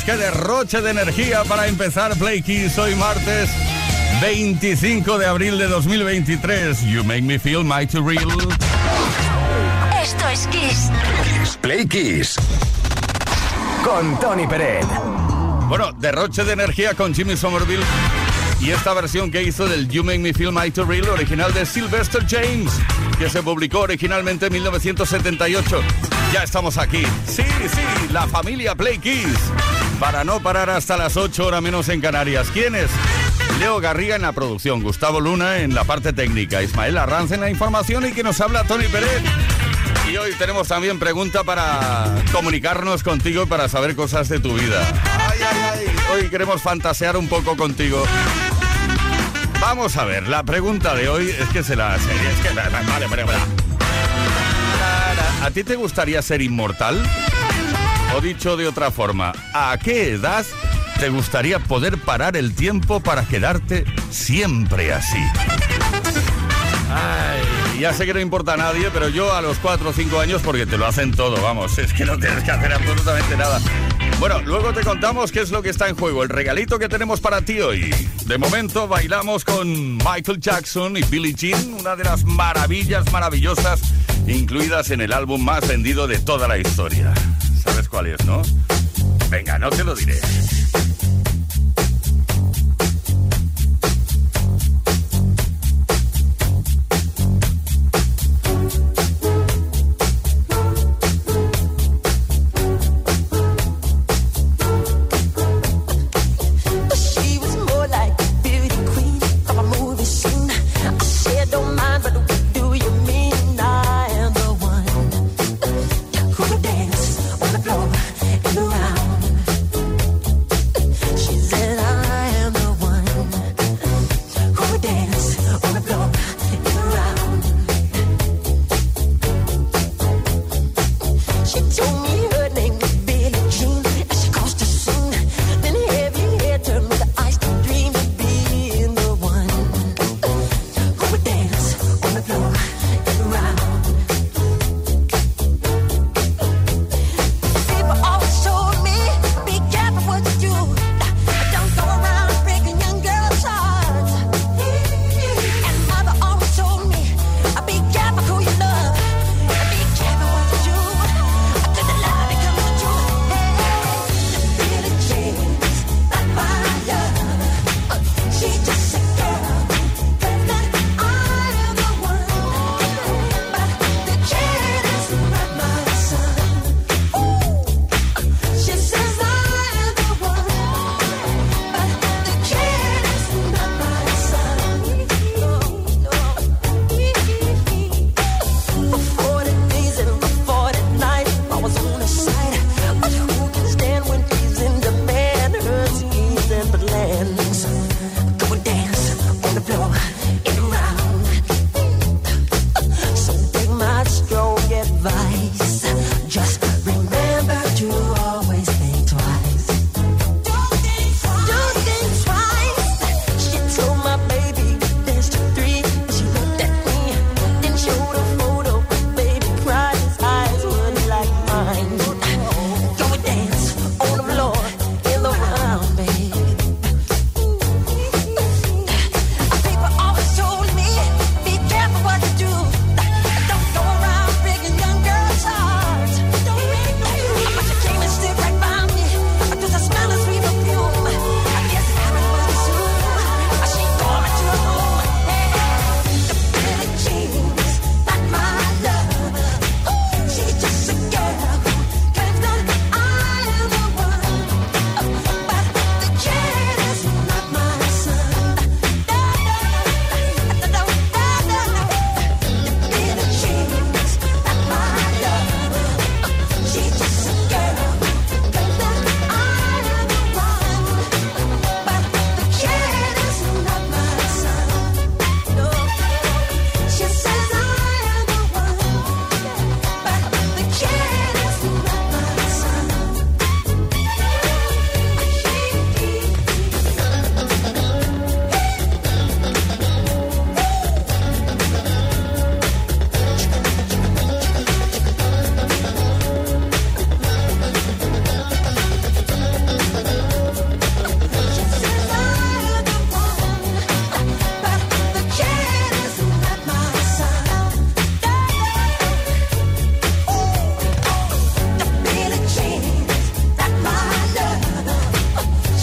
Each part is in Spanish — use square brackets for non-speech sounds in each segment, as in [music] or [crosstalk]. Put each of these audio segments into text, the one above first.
Qué derroche de energía para empezar Play Kiss hoy martes 25 de abril de 2023. You make me feel mighty real. Esto es Kiss. Play Kiss. Con Tony Peret. Bueno, derroche de energía con Jimmy Somerville. Y esta versión que hizo del You Make Me Feel Mighty Real, original de Sylvester James, que se publicó originalmente en 1978. Ya estamos aquí. Sí, sí, la familia Play Kiss para no parar hasta las 8 horas menos en Canarias. ¿Quiénes? Leo Garriga en la producción, Gustavo Luna en la parte técnica, Ismael Arranz en la información y que nos habla Tony Pérez. Y hoy tenemos también pregunta para comunicarnos contigo para saber cosas de tu vida. Hoy queremos fantasear un poco contigo. Vamos a ver, la pregunta de hoy es que se la hace. Es que, vale. ¿A ti te gustaría ser inmortal? O dicho de otra forma, ¿a qué edad te gustaría poder parar el tiempo para quedarte siempre así? Ay, ya sé que no importa a nadie, pero yo a los 4 o 5 años, porque te lo hacen todo, vamos, es que no tienes que hacer absolutamente nada. Bueno, luego te contamos qué es lo que está en juego, el regalito que tenemos para ti hoy. De momento bailamos con Michael Jackson y Billie Jean, una de las maravillas maravillosas incluidas en el álbum más vendido de toda la historia. ¿Sabes cuál es, no? Venga, no te lo diré.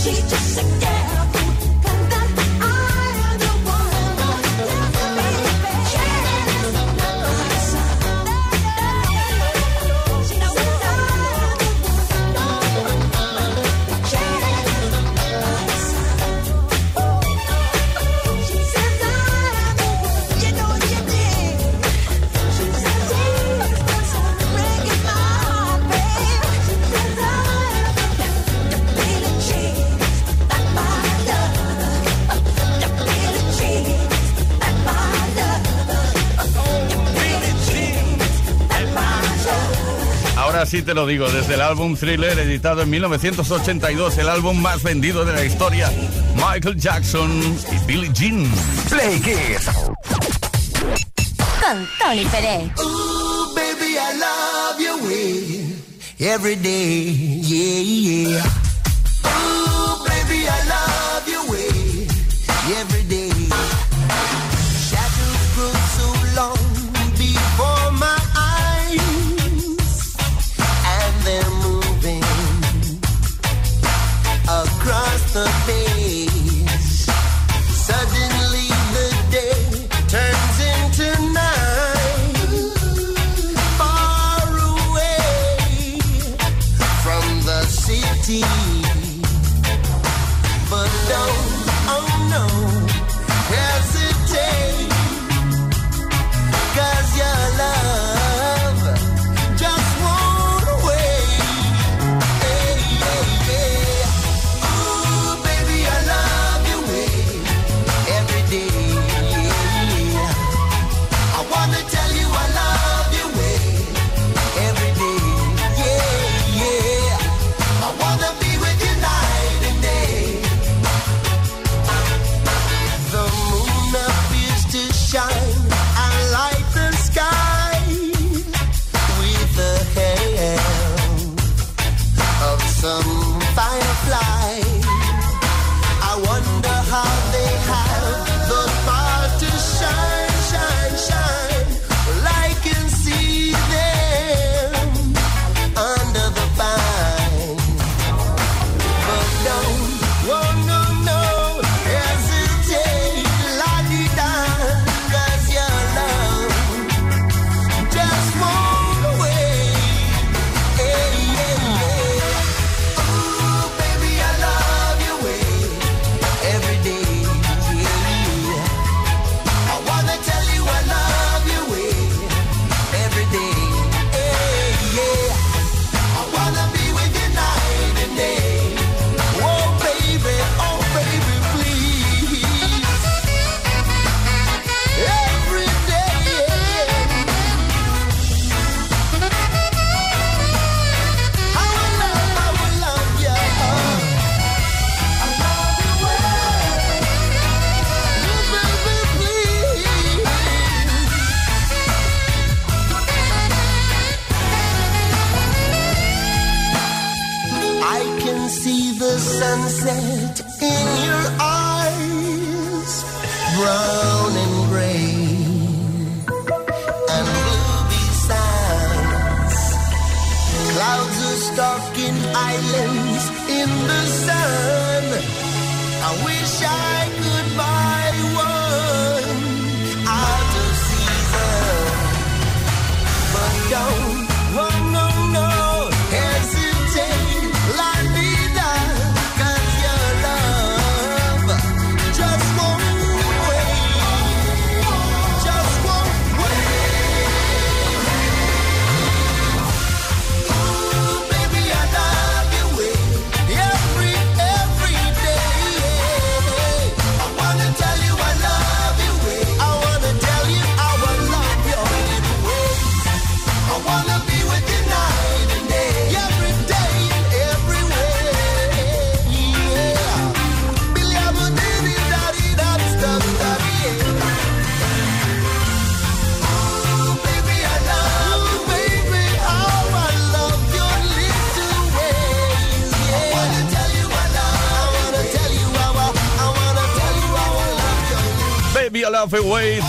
she's just a te lo digo, desde el álbum Thriller, editado en 1982, el álbum más vendido de la historia, Michael Jackson y Billie Jean. Play Kiss. Con Tony Pérez. Ooh, baby, I love your way every day, yeah, yeah.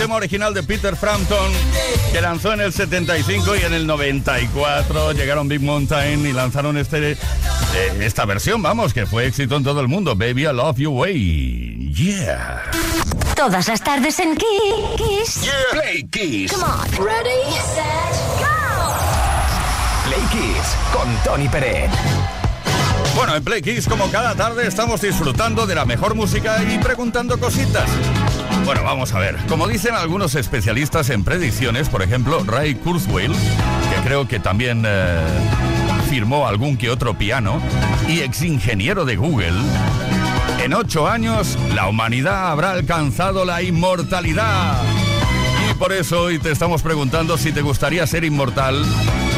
Tema original de Peter Frampton, que lanzó en el 75 y en el 94 llegaron Big Mountain y lanzaron este, eh, esta versión, vamos, que fue éxito en todo el mundo. Baby I Love You Way. Yeah. Todas las tardes en Kiss. Play Kiss. Come on. Ready, set, go. Play Kiss con Tony Pérez. Bueno, en Play Kiss, como cada tarde, estamos disfrutando de la mejor música y preguntando cositas. Bueno, vamos a ver. Como dicen algunos especialistas en predicciones, por ejemplo, Ray Kurzweil, que creo que también eh, firmó algún que otro piano, y ex ingeniero de Google, en ocho años la humanidad habrá alcanzado la inmortalidad. Y por eso hoy te estamos preguntando si te gustaría ser inmortal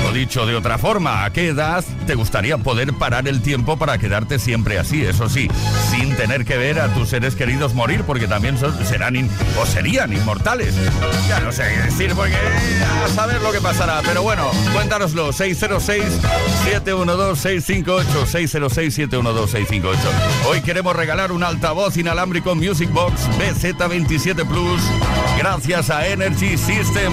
o dicho de otra forma, ¿a qué edad te gustaría poder parar el tiempo para quedarte siempre así? Eso sí, sin tener que ver a tus seres queridos morir, porque también serán o serían inmortales. Ya no sé qué decir, porque a saber lo que pasará. Pero bueno, cuéntanoslo. 606-712-658. 606-712-658. Hoy queremos regalar un altavoz inalámbrico Music Box BZ27 Plus gracias a Energy System.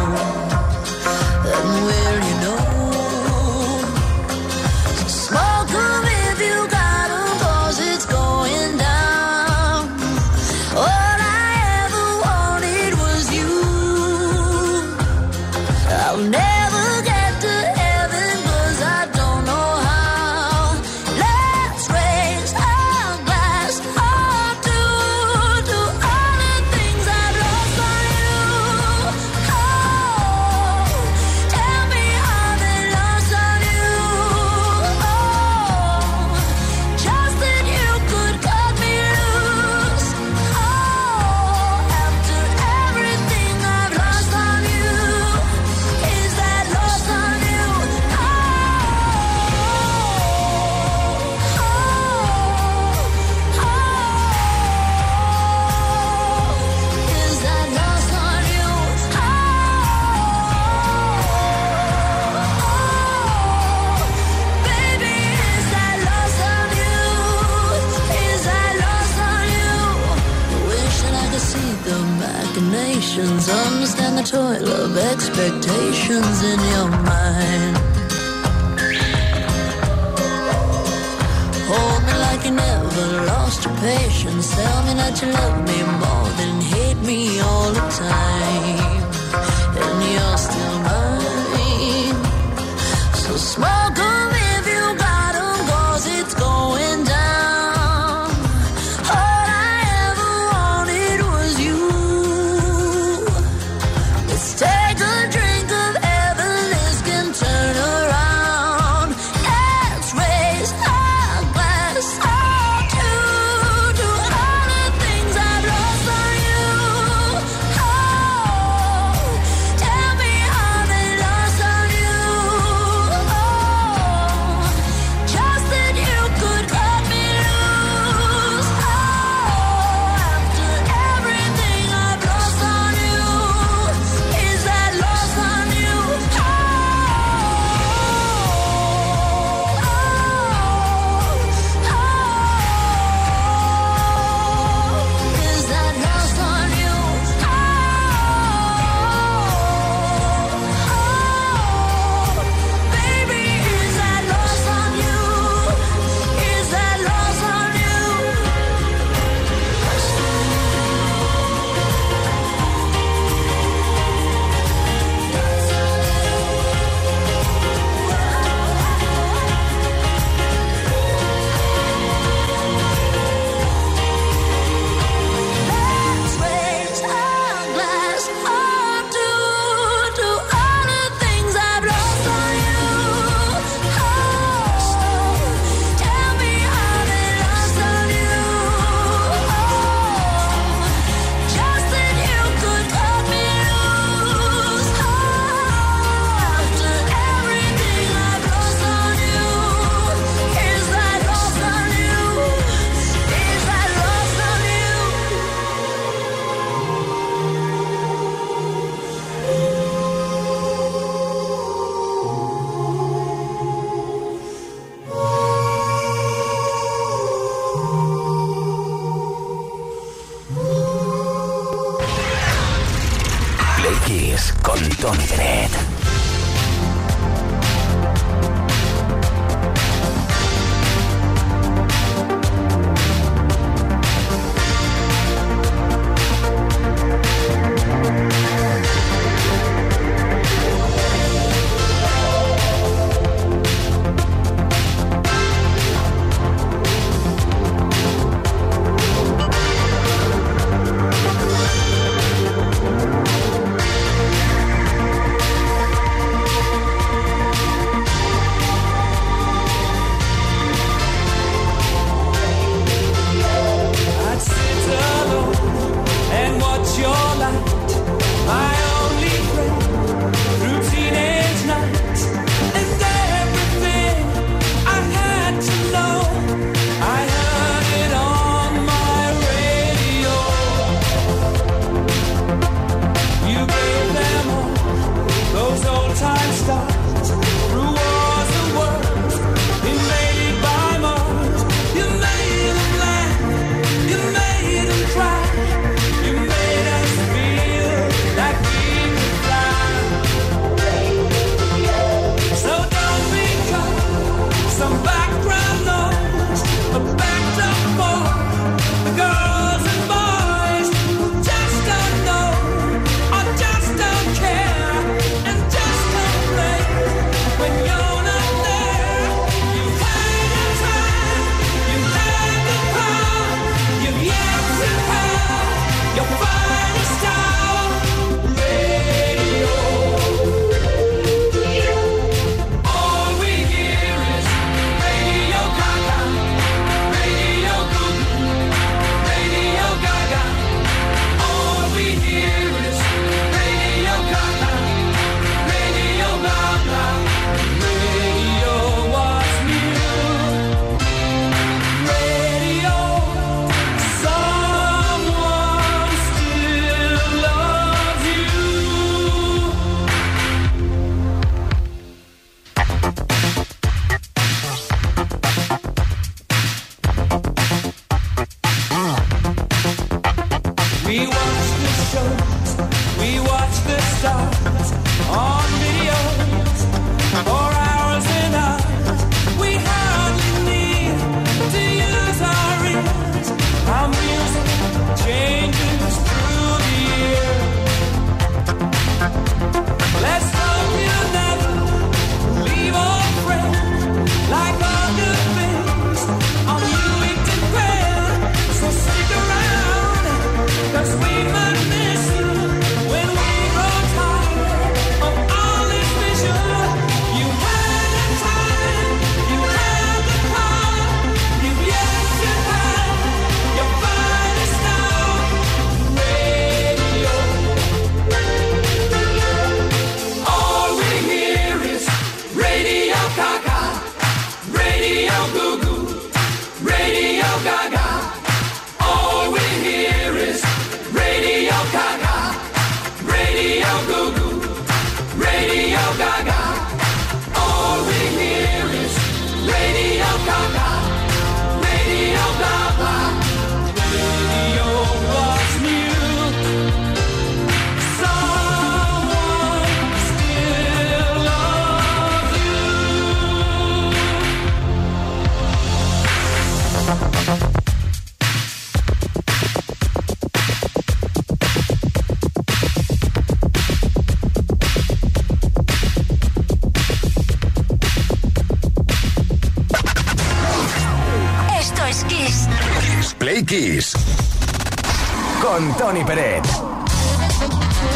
Tony Peret.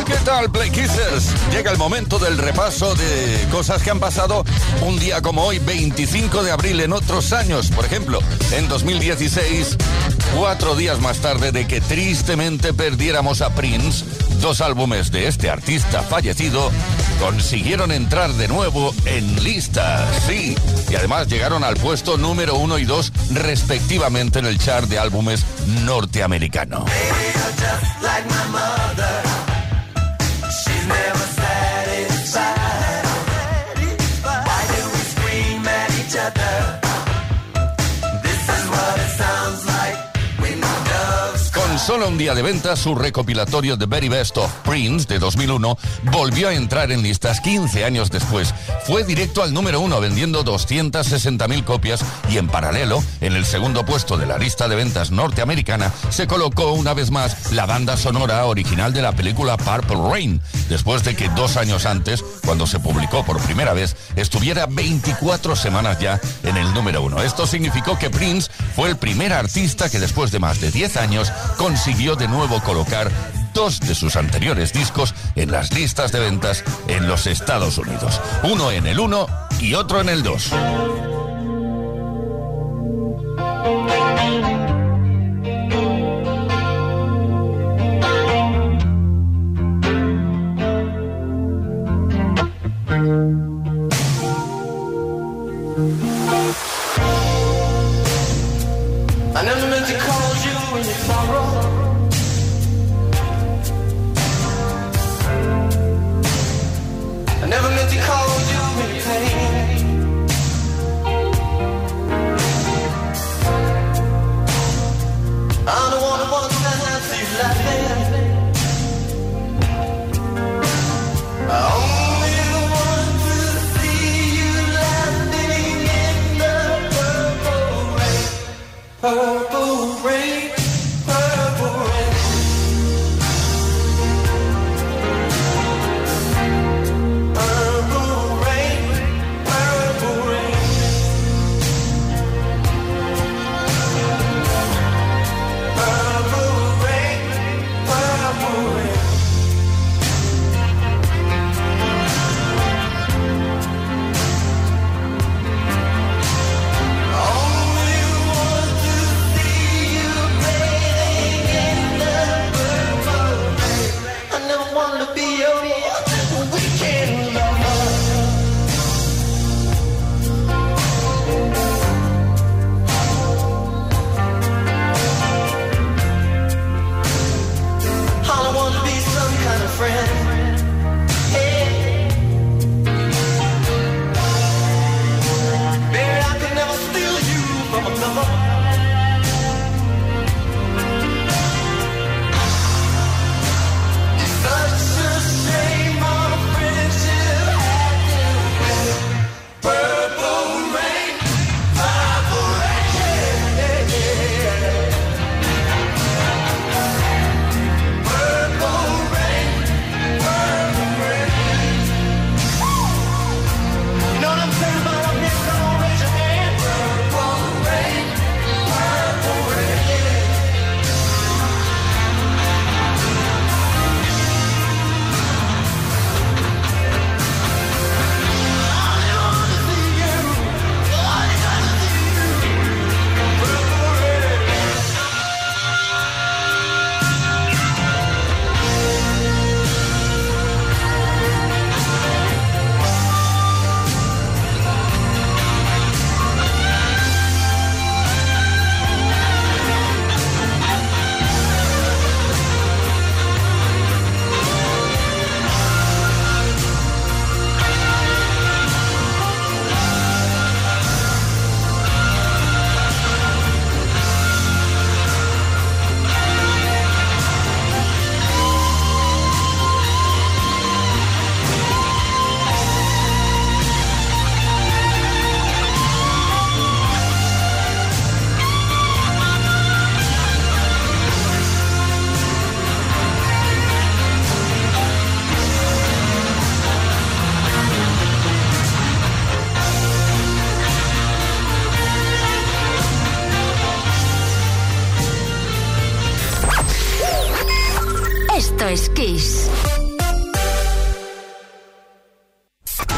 ¿Qué tal, Play Kissers? Llega el momento del repaso de cosas que han pasado un día como hoy, 25 de abril, en otros años. Por ejemplo, en 2016, cuatro días más tarde de que tristemente perdiéramos a Prince, dos álbumes de este artista fallecido consiguieron entrar de nuevo en listas. Sí, y además llegaron al puesto número uno y dos, respectivamente, en el chart de álbumes norteamericano. Solo un día de venta, su recopilatorio The Very Best of Prince de 2001 volvió a entrar en listas 15 años después. Fue directo al número uno vendiendo 260.000 copias y en paralelo, en el segundo puesto de la lista de ventas norteamericana, se colocó una vez más la banda sonora original de la película Purple Rain, después de que dos años antes, cuando se publicó por primera vez, estuviera 24 semanas ya en el número uno. Esto significó que Prince fue el primer artista que después de más de 10 años consiguió de nuevo colocar dos de sus anteriores discos en las listas de ventas en los Estados Unidos. Uno en el 1 y otro en el 2.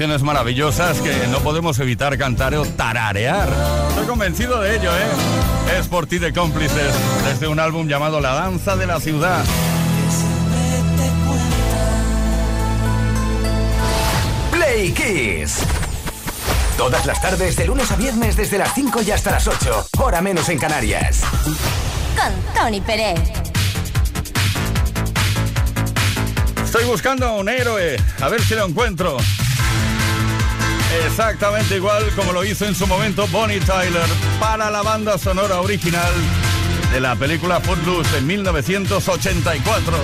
canciones maravillosas que no podemos evitar cantar o tararear. Estoy convencido de ello, ¿eh? Es por ti de cómplices, desde un álbum llamado La Danza de la Ciudad. Play Kiss. Todas las tardes, de lunes a viernes, desde las 5 y hasta las 8, hora menos en Canarias. Con Tony Pérez. Estoy buscando a un héroe, a ver si lo encuentro. Exactamente igual como lo hizo en su momento Bonnie Tyler para la banda sonora original de la película Footloose en 1984.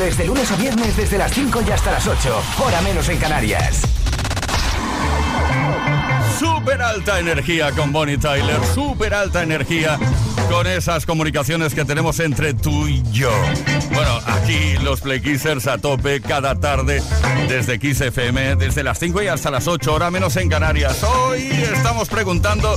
jueves de lunes a viernes desde las 5 y hasta las 8, hora menos en Canarias. Super alta energía con Bonnie Tyler, super alta energía con esas comunicaciones que tenemos entre tú y yo. Bueno, Aquí los Play Kissers a tope cada tarde desde Kiss FM, desde las 5 y hasta las 8, hora menos en Canarias. Hoy estamos preguntando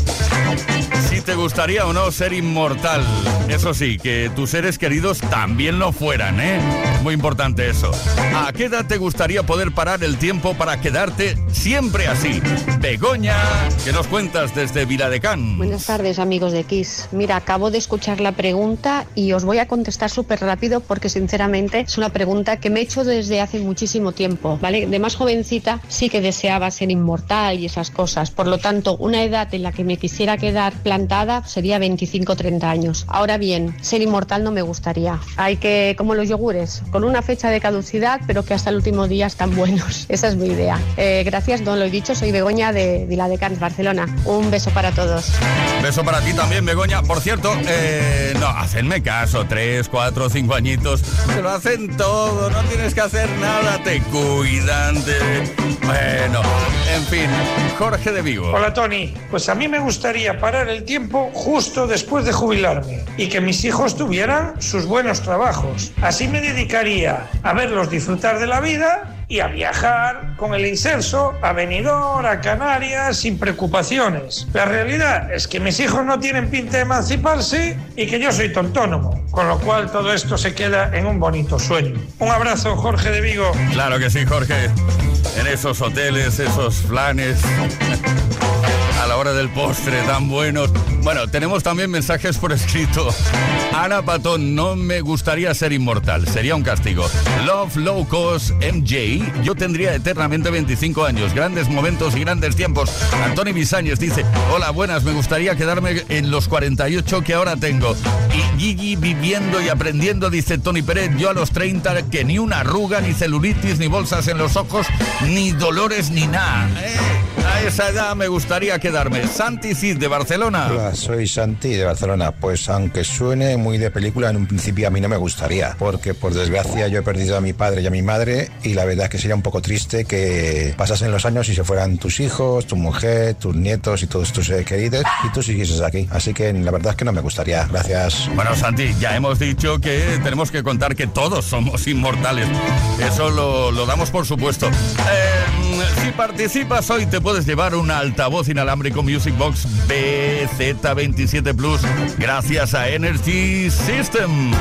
si te gustaría o no ser inmortal. Eso sí, que tus seres queridos también lo fueran, ¿eh? Muy importante eso. ¿A qué edad te gustaría poder parar el tiempo para quedarte siempre así? Begoña, ¿qué nos cuentas desde Viladecán? Buenas tardes, amigos de Kiss. Mira, acabo de escuchar la pregunta y os voy a contestar súper rápido porque sinceramente es una pregunta que me he hecho desde hace muchísimo tiempo, ¿vale? De más jovencita sí que deseaba ser inmortal y esas cosas. Por lo tanto, una edad en la que me quisiera quedar plantada sería 25-30 años. Ahora bien, ser inmortal no me gustaría. Hay que, como los yogures, con una fecha de caducidad, pero que hasta el último día están buenos. [laughs] Esa es mi idea. Eh, gracias, no lo he dicho, soy Begoña de Viladecans, Barcelona. Un beso para todos. Beso para ti también, Begoña. Por cierto, eh, no, hacenme caso, tres, cuatro, cinco añitos. Te lo hacen todo, no tienes que hacer nada, te cuidan. Bueno, en fin, Jorge de Vigo. Hola Tony, pues a mí me gustaría parar el tiempo justo después de jubilarme y que mis hijos tuvieran sus buenos trabajos. Así me dedicaría a verlos disfrutar de la vida y a viajar con el inserso a Benidorm, a Canarias, sin preocupaciones. La realidad es que mis hijos no tienen pinta de emanciparse y que yo soy tontónomo, con lo cual todo esto se queda en un bonito sueño. Un abrazo, Jorge de Vigo. Claro que sí, Jorge. En esos hoteles, esos planes. A la hora del postre tan buenos. Bueno, tenemos también mensajes por escrito. Ana Patón, no me gustaría ser inmortal, sería un castigo. Love Low Cost MJ, yo tendría eternamente 25 años, grandes momentos y grandes tiempos. Antoni Bisáñez dice, hola, buenas, me gustaría quedarme en los 48 que ahora tengo. Y Gigi viviendo y aprendiendo, dice Tony Pérez, yo a los 30 que ni una arruga, ni celulitis, ni bolsas en los ojos, ni dolores, ni nada. Eh, A esa edad me gustaría quedarme. Santi Cid de Barcelona. Hola, soy Santi de Barcelona. Pues aunque suene muy de película, en un principio a mí no me gustaría, porque por desgracia yo he perdido a mi padre y a mi madre y la verdad es que sería un poco triste que pasasen los años y se fueran tus hijos, tu mujer, tus nietos y todos tus seres queridos y tú siguieses aquí. Así que la verdad es que no me gustaría. Gracias. Bueno, Santi, ya hemos dicho que tenemos que contar que todos somos [laughs] inmortales. Eso lo, lo damos por supuesto. Eh, si participas hoy te puedes llevar un altavoz inalámbrico Music Box BZ27 Plus gracias a Energy System.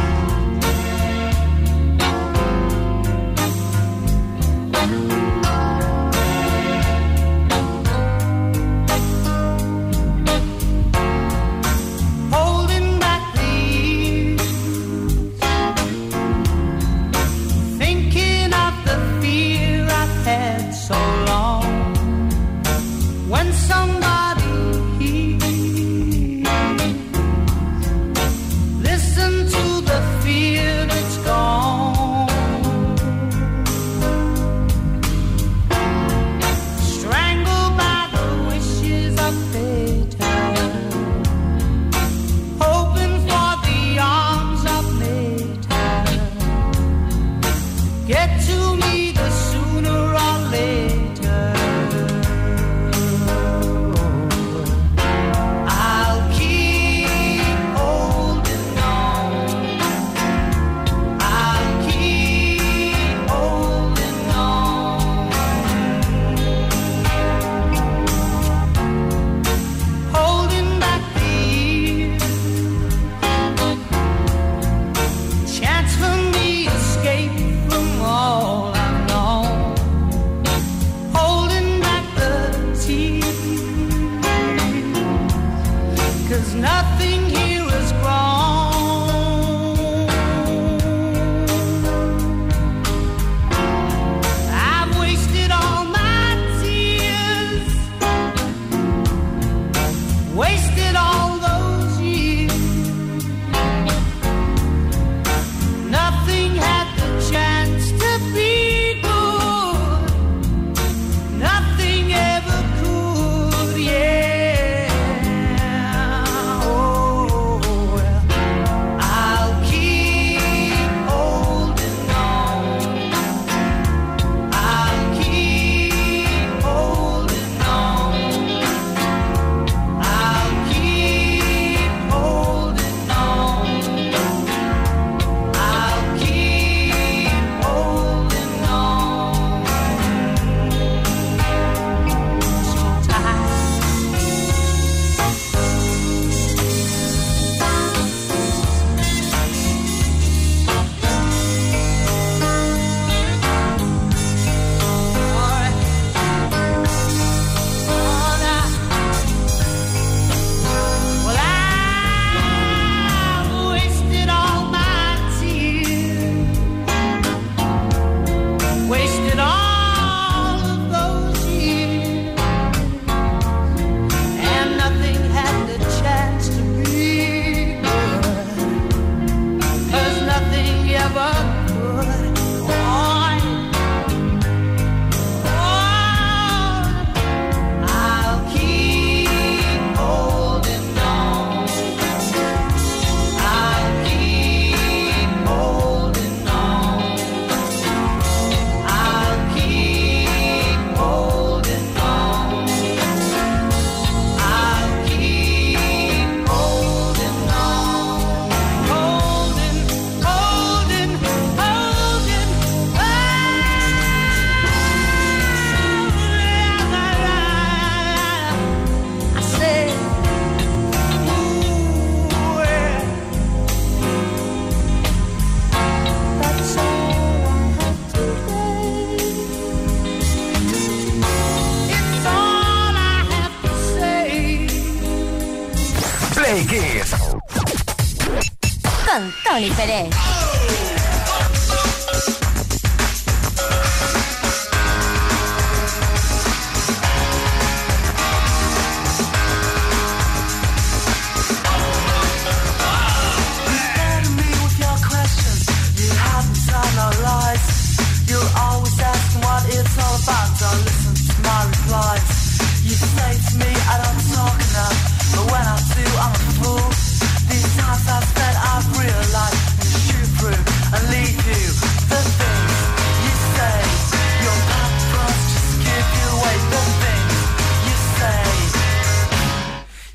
Con Tony Pérez.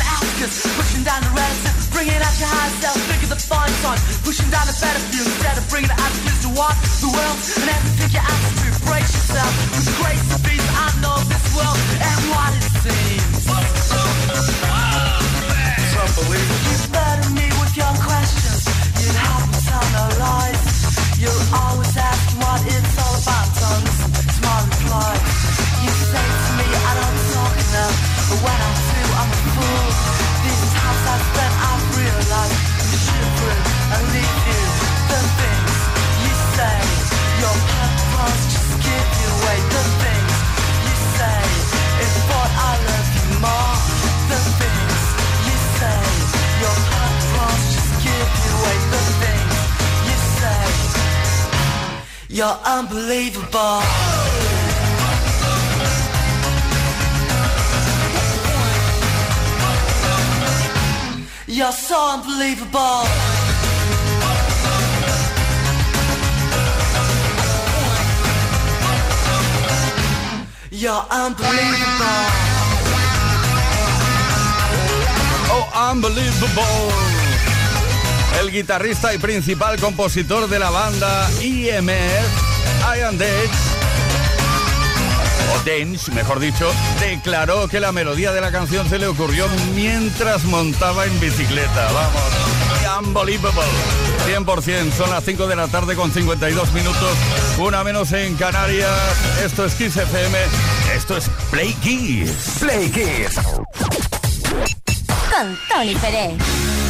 Ask us. Pushing down the relative, bringing out your high self, figure the fine time. Pushing down the better view instead of bringing attitudes to what the world and everything you ask to brace yourself. The grace of peace, I know this world and what it seems. Es unbelievable. You burden me with your questions. You haven't told no lies. You're always you're unbelievable. You're so unbelievable. You're unbelievable. Oh, unbelievable. El guitarrista y principal compositor de la banda IMF, Ian Dage, o Dance, mejor dicho, declaró que la melodía de la canción se le ocurrió mientras montaba en bicicleta. Vamos, unbelievable. 100%, son las 5 de la tarde con 52 minutos, una menos en Canarias. Esto es Kiss FM, esto es Play Kiss. Play Kiss. Con Tony Pérez.